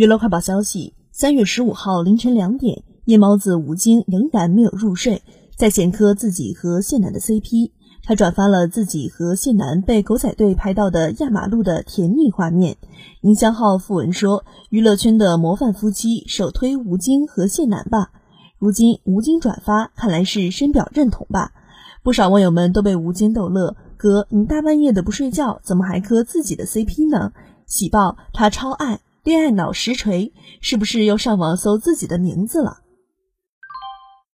娱乐快报消息：三月十五号凌晨两点，夜猫子吴京仍然没有入睡，在线磕自己和谢楠的 CP。他转发了自己和谢楠被狗仔队拍到的压马路的甜蜜画面。营销号附文说：“娱乐圈的模范夫妻，首推吴京和谢楠吧。”如今吴京转发，看来是深表认同吧。不少网友们都被吴京逗乐：“哥，你大半夜的不睡觉，怎么还磕自己的 CP 呢？”喜报他超爱恋爱脑实锤，是不是又上网搜自己的名字了？